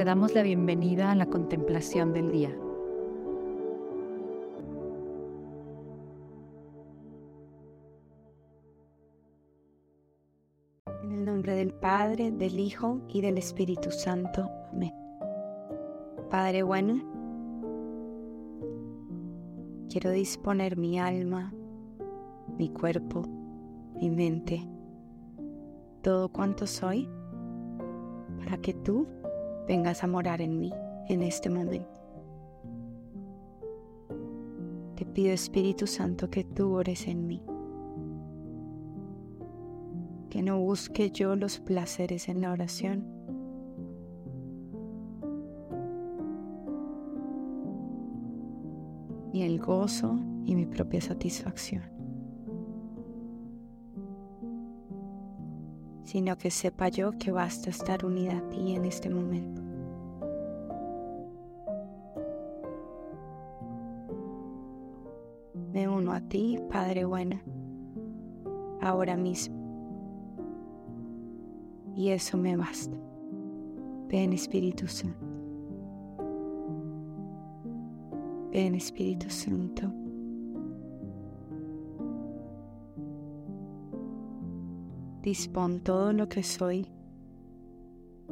te damos la bienvenida a la contemplación del día. En el nombre del Padre, del Hijo y del Espíritu Santo. Amén. Padre bueno, quiero disponer mi alma, mi cuerpo, mi mente, todo cuanto soy, para que tú vengas a morar en mí en este momento. Te pido Espíritu Santo que tú ores en mí. Que no busque yo los placeres en la oración. Ni el gozo y mi propia satisfacción. Sino que sepa yo que basta estar unida a ti en este momento. Me uno a ti, Padre bueno, ahora mismo. Y eso me basta. Ven Espíritu Santo. Ven Espíritu Santo. Dispón todo lo que soy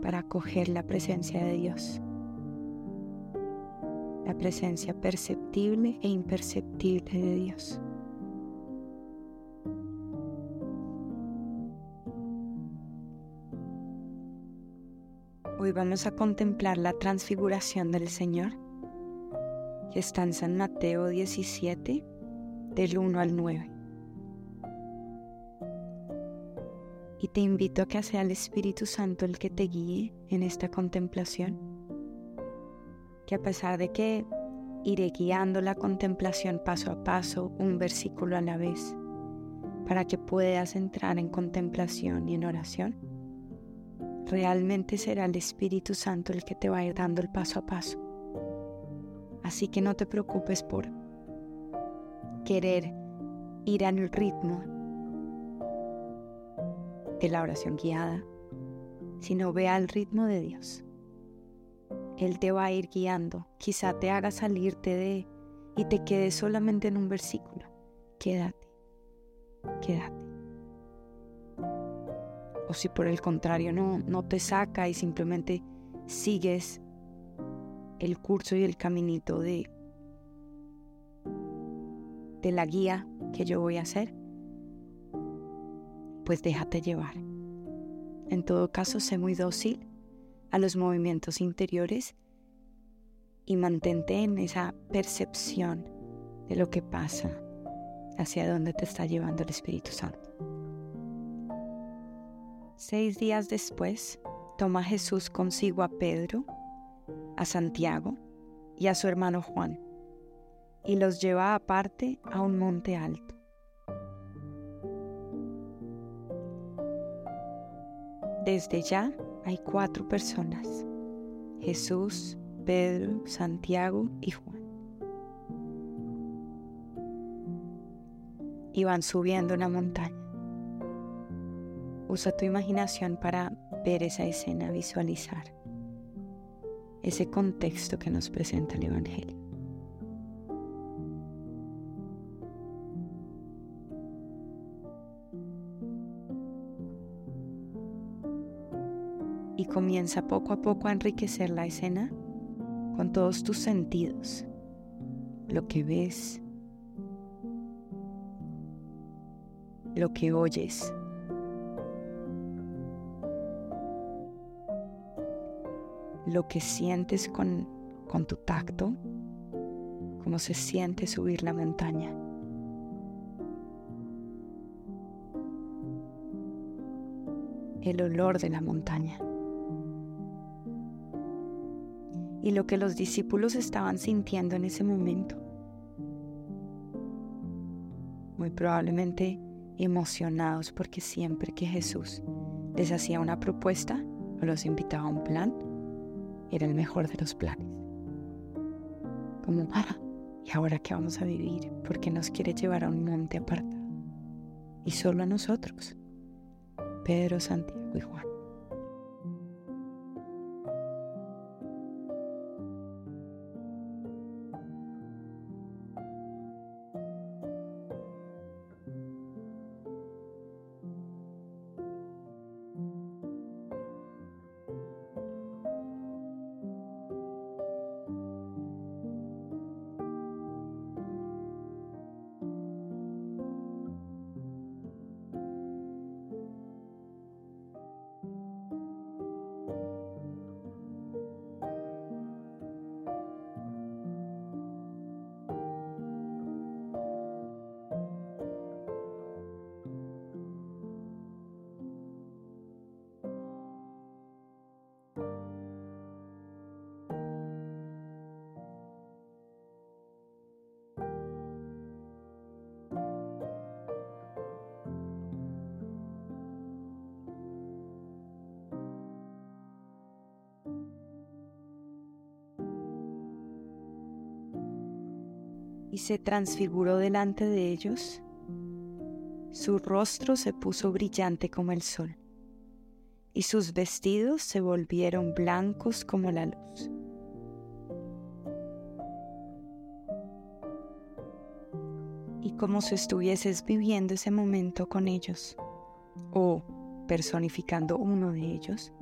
para acoger la presencia de Dios la presencia perceptible e imperceptible de Dios. Hoy vamos a contemplar la transfiguración del Señor, que está en San Mateo 17, del 1 al 9. Y te invito a que sea el Espíritu Santo el que te guíe en esta contemplación que a pesar de que iré guiando la contemplación paso a paso, un versículo a la vez, para que puedas entrar en contemplación y en oración, realmente será el Espíritu Santo el que te va dando el paso a paso. Así que no te preocupes por querer ir al ritmo de la oración guiada, sino ve al ritmo de Dios. Él te va a ir guiando. Quizá te haga salirte de y te quedes solamente en un versículo. Quédate, quédate. O si por el contrario no, no te saca y simplemente sigues el curso y el caminito de, de la guía que yo voy a hacer, pues déjate llevar. En todo caso, sé muy dócil a los movimientos interiores y mantente en esa percepción de lo que pasa, hacia dónde te está llevando el Espíritu Santo. Seis días después, toma Jesús consigo a Pedro, a Santiago y a su hermano Juan, y los lleva aparte a un monte alto. Desde ya hay cuatro personas, Jesús, Pedro, Santiago y Juan. Y van subiendo una montaña. Usa tu imaginación para ver esa escena, visualizar ese contexto que nos presenta el Evangelio. Comienza poco a poco a enriquecer la escena con todos tus sentidos, lo que ves, lo que oyes. Lo que sientes con, con tu tacto, cómo se siente subir la montaña. El olor de la montaña. Y lo que los discípulos estaban sintiendo en ese momento. Muy probablemente emocionados porque siempre que Jesús les hacía una propuesta o los invitaba a un plan, era el mejor de los planes. Como, ah, ¿y ahora qué vamos a vivir? Porque nos quiere llevar a un monte apartado. Y solo a nosotros, Pedro, Santiago y Juan. Y se transfiguró delante de ellos. Su rostro se puso brillante como el sol, y sus vestidos se volvieron blancos como la luz. Y como si estuvieses viviendo ese momento con ellos, o personificando uno de ellos,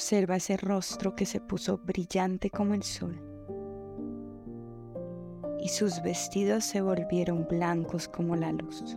Observa ese rostro que se puso brillante como el sol y sus vestidos se volvieron blancos como la luz.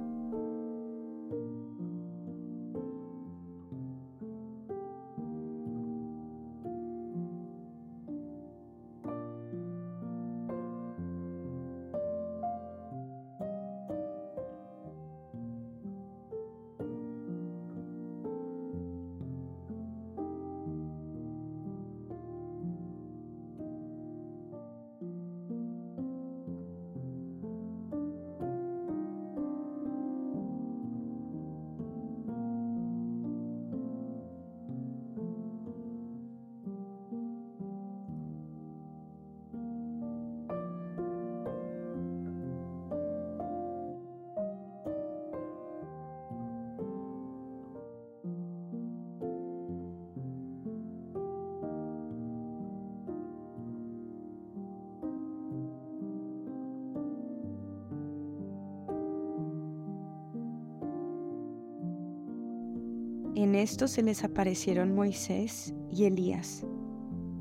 En esto se les aparecieron Moisés y Elías,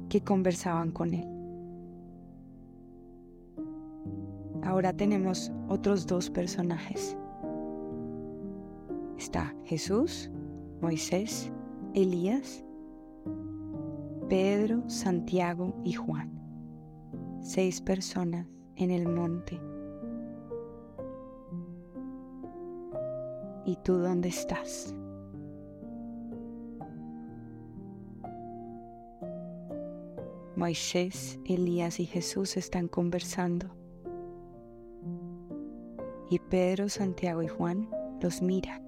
que conversaban con él. Ahora tenemos otros dos personajes. Está Jesús, Moisés, Elías, Pedro, Santiago y Juan. Seis personas en el monte. ¿Y tú dónde estás? Moisés, Elías y Jesús están conversando. Y Pedro, Santiago y Juan los miran.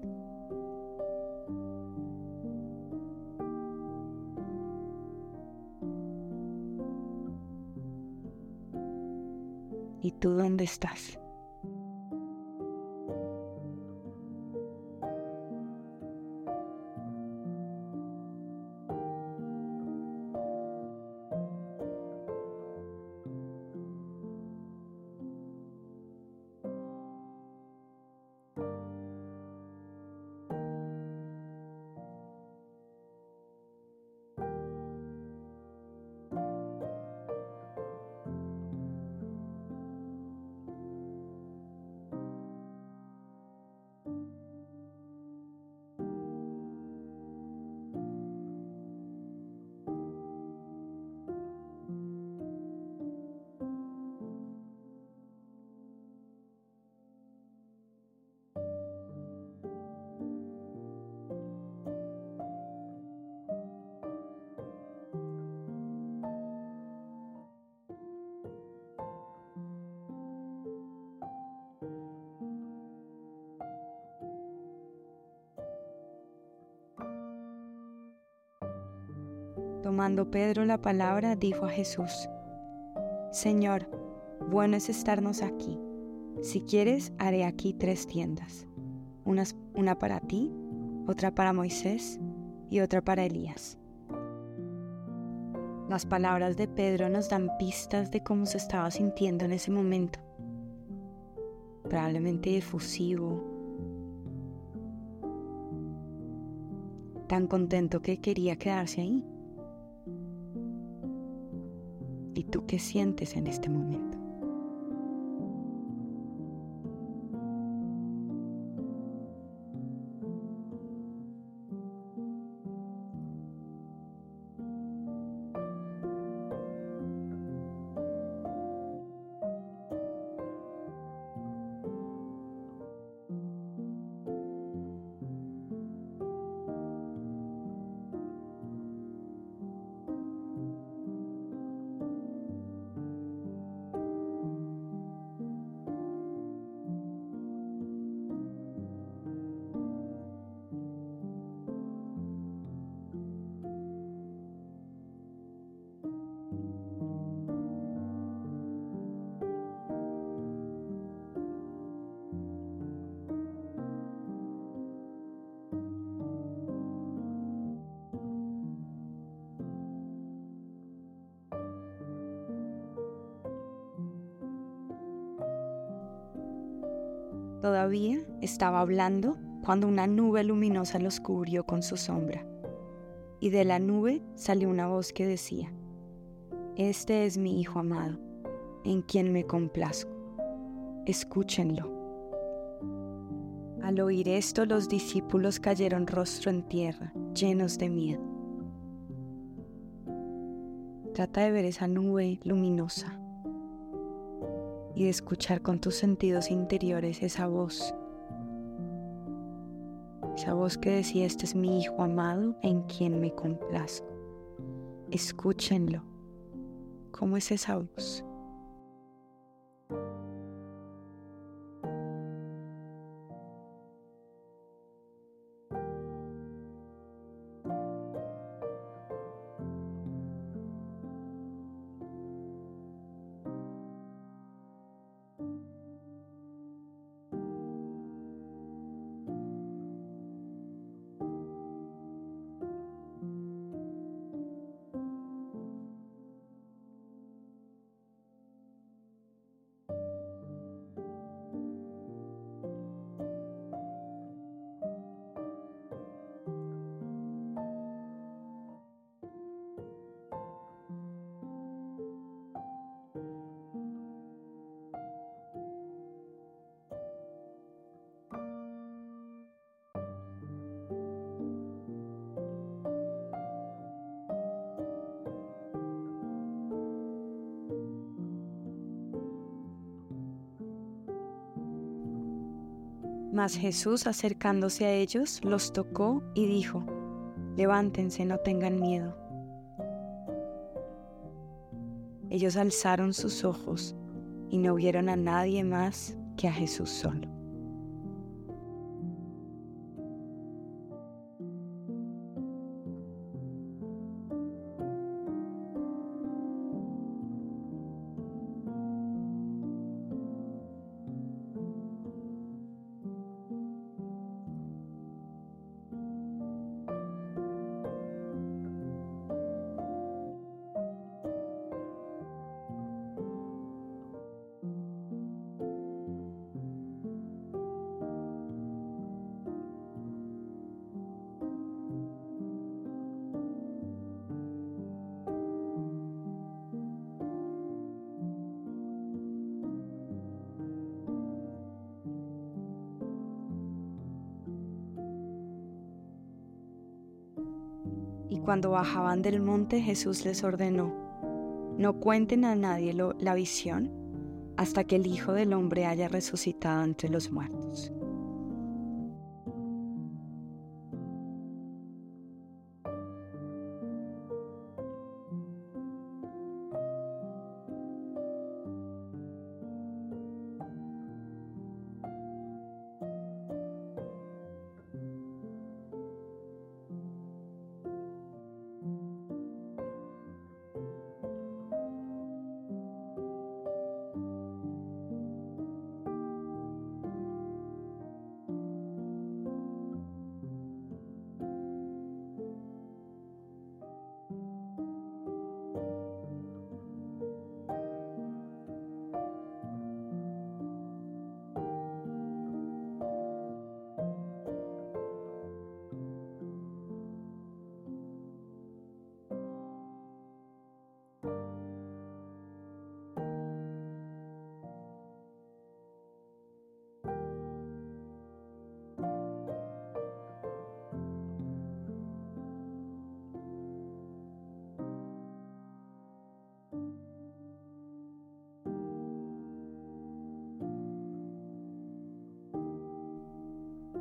¿Y tú dónde estás? Tomando Pedro la palabra, dijo a Jesús, Señor, bueno es estarnos aquí. Si quieres, haré aquí tres tiendas, una, para ti, otra para Moisés y otra para Elías. Las palabras de Pedro nos dan pistas de cómo se estaba sintiendo en ese momento. Probablemente efusivo, tan contento que quería quedarse ahí. ¿Y tú qué sientes en este momento? Todavía estaba hablando cuando una nube luminosa los cubrió con su sombra. Y de la nube salió una voz que decía, Este es mi Hijo amado, en quien me complazco. Escúchenlo. Al oír esto los discípulos cayeron rostro en tierra, llenos de miedo. Trata de ver esa nube luminosa y de escuchar con tus sentidos interiores esa voz. Esa voz que decía, este es mi Hijo amado en quien me complazco. Escúchenlo. ¿Cómo es esa voz? Mas Jesús acercándose a ellos los tocó y dijo, levántense, no tengan miedo. Ellos alzaron sus ojos y no vieron a nadie más que a Jesús solo. Y cuando bajaban del monte Jesús les ordenó, no cuenten a nadie la visión hasta que el Hijo del Hombre haya resucitado entre los muertos.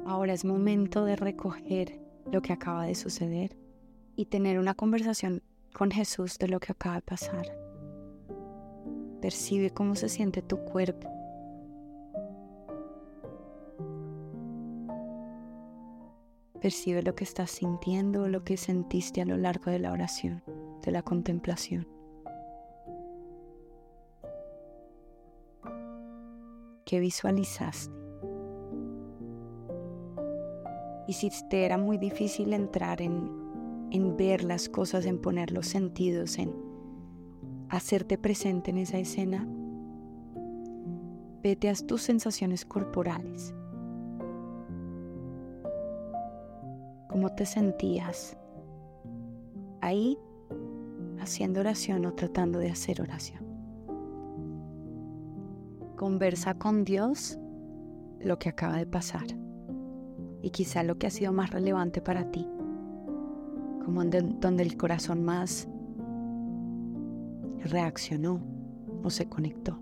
Ahora es momento de recoger lo que acaba de suceder y tener una conversación con Jesús de lo que acaba de pasar. Percibe cómo se siente tu cuerpo. Percibe lo que estás sintiendo lo que sentiste a lo largo de la oración, de la contemplación. ¿Qué visualizaste? Y si te era muy difícil entrar en, en ver las cosas, en poner los sentidos, en hacerte presente en esa escena, vete a tus sensaciones corporales. ¿Cómo te sentías ahí haciendo oración o tratando de hacer oración? Conversa con Dios lo que acaba de pasar y quizá lo que ha sido más relevante para ti, como donde el corazón más reaccionó o se conectó.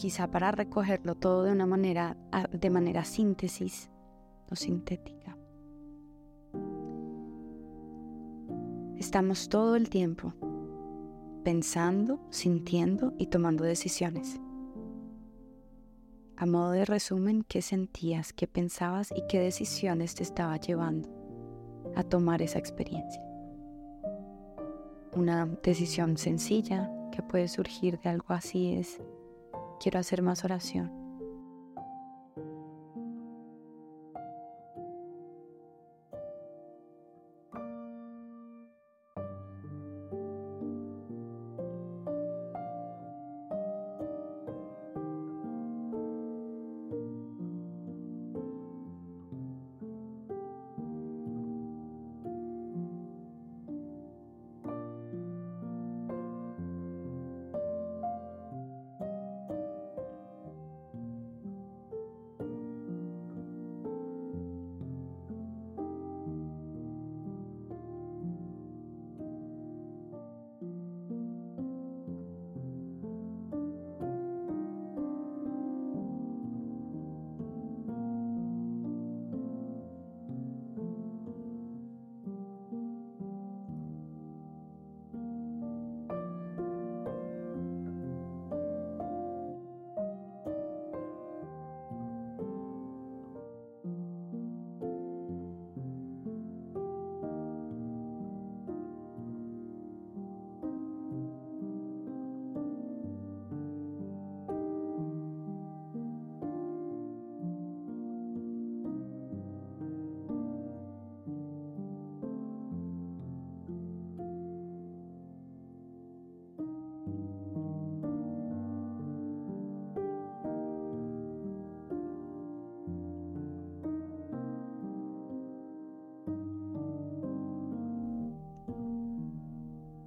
Quizá para recogerlo todo de una manera, de manera síntesis o sintética. Estamos todo el tiempo pensando, sintiendo y tomando decisiones. A modo de resumen, ¿qué sentías, qué pensabas y qué decisiones te estaba llevando a tomar esa experiencia? Una decisión sencilla que puede surgir de algo así es quiero hacer más oración.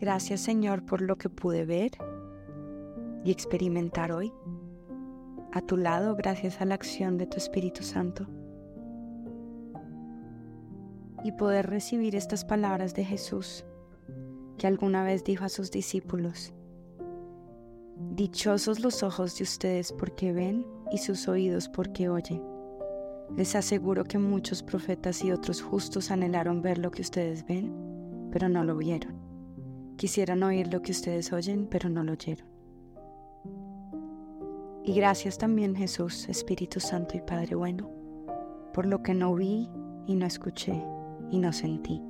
Gracias Señor por lo que pude ver y experimentar hoy. A tu lado, gracias a la acción de tu Espíritu Santo. Y poder recibir estas palabras de Jesús que alguna vez dijo a sus discípulos. Dichosos los ojos de ustedes porque ven y sus oídos porque oyen. Les aseguro que muchos profetas y otros justos anhelaron ver lo que ustedes ven, pero no lo vieron Quisieran oír lo que ustedes oyen, pero no lo oyeron. Y gracias también Jesús, Espíritu Santo y Padre bueno, por lo que no vi y no escuché y no sentí.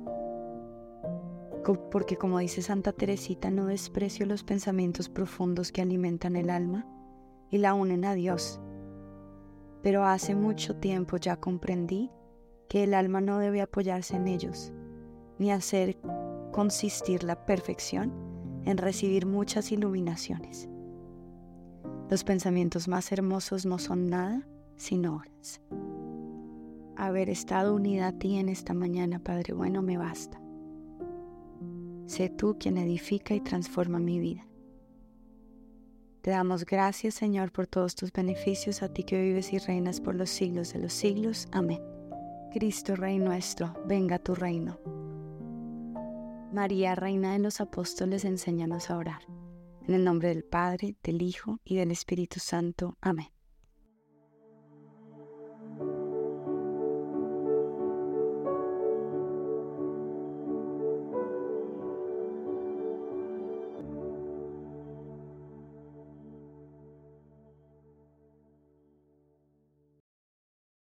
Porque como dice Santa Teresita, no desprecio los pensamientos profundos que alimentan el alma y la unen a Dios. Pero hace mucho tiempo ya comprendí que el alma no debe apoyarse en ellos, ni hacer consistir la perfección en recibir muchas iluminaciones. Los pensamientos más hermosos no son nada sino horas. Haber estado unida a ti en esta mañana, Padre bueno, me basta. Sé tú quien edifica y transforma mi vida. Te damos gracias, Señor, por todos tus beneficios, a ti que vives y reinas por los siglos de los siglos. Amén. Cristo, Rey nuestro, venga a tu reino. María, Reina de los Apóstoles, enséñanos a orar. En el nombre del Padre, del Hijo y del Espíritu Santo. Amén.